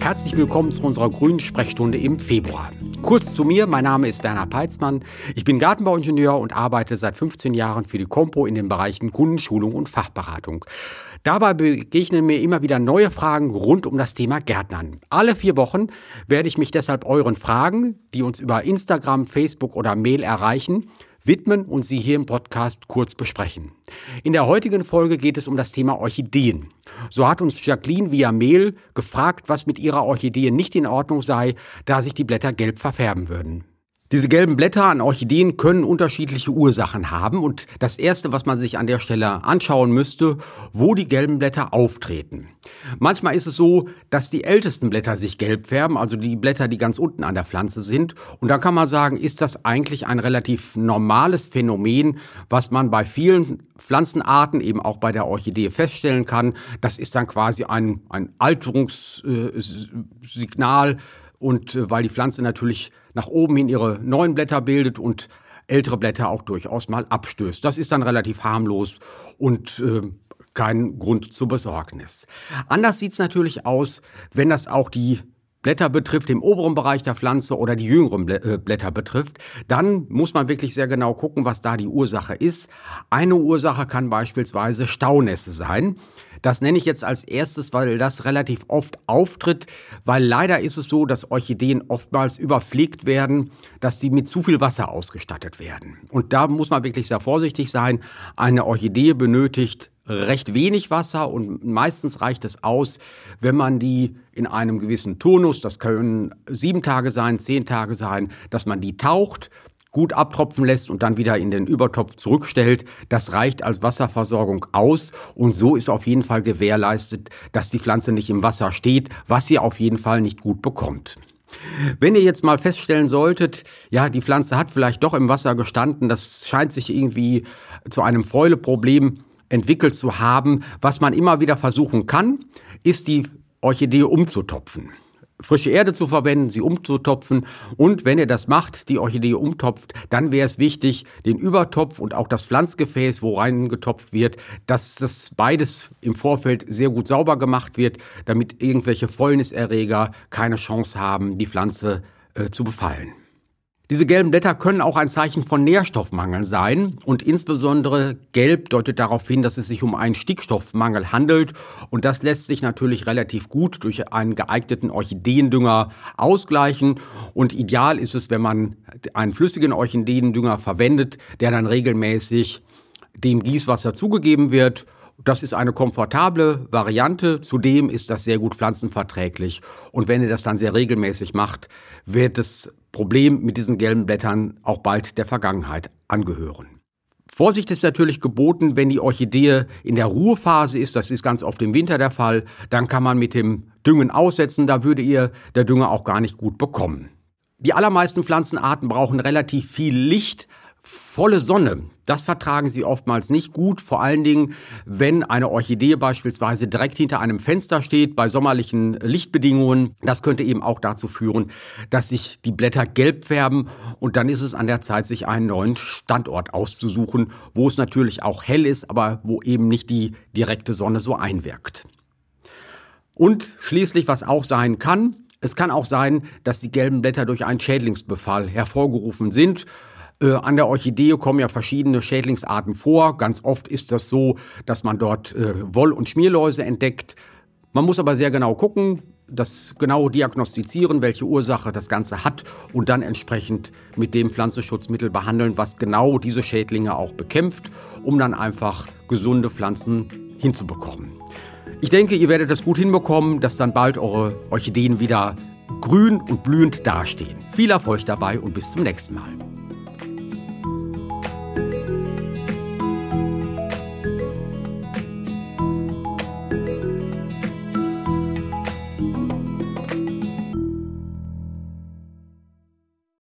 Herzlich willkommen zu unserer grünen Sprechstunde im Februar. Kurz zu mir, mein Name ist Werner Peitzmann. Ich bin Gartenbauingenieur und arbeite seit 15 Jahren für die Compo in den Bereichen Kundenschulung und Fachberatung. Dabei begegnen mir immer wieder neue Fragen rund um das Thema Gärtnern. Alle vier Wochen werde ich mich deshalb euren Fragen, die uns über Instagram, Facebook oder Mail erreichen, widmen und sie hier im Podcast kurz besprechen. In der heutigen Folge geht es um das Thema Orchideen. So hat uns Jacqueline via Mail gefragt, was mit ihrer Orchidee nicht in Ordnung sei, da sich die Blätter gelb verfärben würden. Diese gelben Blätter an Orchideen können unterschiedliche Ursachen haben und das erste, was man sich an der Stelle anschauen müsste, wo die gelben Blätter auftreten. Manchmal ist es so, dass die ältesten Blätter sich gelb färben, also die Blätter, die ganz unten an der Pflanze sind. Und dann kann man sagen, ist das eigentlich ein relativ normales Phänomen, was man bei vielen Pflanzenarten, eben auch bei der Orchidee feststellen kann. Das ist dann quasi ein, ein Alterungssignal und äh, weil die Pflanze natürlich nach oben hin ihre neuen Blätter bildet und ältere Blätter auch durchaus mal abstößt. Das ist dann relativ harmlos und äh, kein Grund zur Besorgnis. Anders sieht's natürlich aus, wenn das auch die Blätter betrifft, im oberen Bereich der Pflanze oder die jüngeren äh, Blätter betrifft, dann muss man wirklich sehr genau gucken, was da die Ursache ist. Eine Ursache kann beispielsweise Staunässe sein. Das nenne ich jetzt als erstes, weil das relativ oft auftritt, weil leider ist es so, dass Orchideen oftmals überpflegt werden, dass die mit zu viel Wasser ausgestattet werden. Und da muss man wirklich sehr vorsichtig sein. Eine Orchidee benötigt recht wenig Wasser und meistens reicht es aus, wenn man die in einem gewissen Turnus, das können sieben Tage sein, zehn Tage sein, dass man die taucht, gut abtropfen lässt und dann wieder in den Übertopf zurückstellt. Das reicht als Wasserversorgung aus und so ist auf jeden Fall gewährleistet, dass die Pflanze nicht im Wasser steht, was sie auf jeden Fall nicht gut bekommt. Wenn ihr jetzt mal feststellen solltet, ja, die Pflanze hat vielleicht doch im Wasser gestanden, das scheint sich irgendwie zu einem Fäuleproblem entwickelt zu haben, was man immer wieder versuchen kann, ist die Orchidee umzutopfen frische Erde zu verwenden, sie umzutopfen. Und wenn ihr das macht, die Orchidee umtopft, dann wäre es wichtig, den Übertopf und auch das Pflanzgefäß, wo reingetopft wird, dass das beides im Vorfeld sehr gut sauber gemacht wird, damit irgendwelche Fäulniserreger keine Chance haben, die Pflanze äh, zu befallen. Diese gelben Blätter können auch ein Zeichen von Nährstoffmangel sein. Und insbesondere gelb deutet darauf hin, dass es sich um einen Stickstoffmangel handelt. Und das lässt sich natürlich relativ gut durch einen geeigneten Orchideendünger ausgleichen. Und ideal ist es, wenn man einen flüssigen Orchideendünger verwendet, der dann regelmäßig dem Gießwasser zugegeben wird das ist eine komfortable Variante. Zudem ist das sehr gut pflanzenverträglich. Und wenn ihr das dann sehr regelmäßig macht, wird das Problem mit diesen gelben Blättern auch bald der Vergangenheit angehören. Vorsicht ist natürlich geboten, wenn die Orchidee in der Ruhephase ist, das ist ganz oft im Winter der Fall, dann kann man mit dem Düngen aussetzen, da würde ihr der Dünger auch gar nicht gut bekommen. Die allermeisten Pflanzenarten brauchen relativ viel Licht, volle Sonne, das vertragen sie oftmals nicht gut, vor allen Dingen, wenn eine Orchidee beispielsweise direkt hinter einem Fenster steht bei sommerlichen Lichtbedingungen. Das könnte eben auch dazu führen, dass sich die Blätter gelb färben und dann ist es an der Zeit, sich einen neuen Standort auszusuchen, wo es natürlich auch hell ist, aber wo eben nicht die direkte Sonne so einwirkt. Und schließlich, was auch sein kann, es kann auch sein, dass die gelben Blätter durch einen Schädlingsbefall hervorgerufen sind. Äh, an der Orchidee kommen ja verschiedene Schädlingsarten vor. Ganz oft ist das so, dass man dort äh, Woll- und Schmierläuse entdeckt. Man muss aber sehr genau gucken, das genau diagnostizieren, welche Ursache das Ganze hat und dann entsprechend mit dem Pflanzenschutzmittel behandeln, was genau diese Schädlinge auch bekämpft, um dann einfach gesunde Pflanzen hinzubekommen. Ich denke, ihr werdet das gut hinbekommen, dass dann bald eure Orchideen wieder grün und blühend dastehen. Viel Erfolg dabei und bis zum nächsten Mal.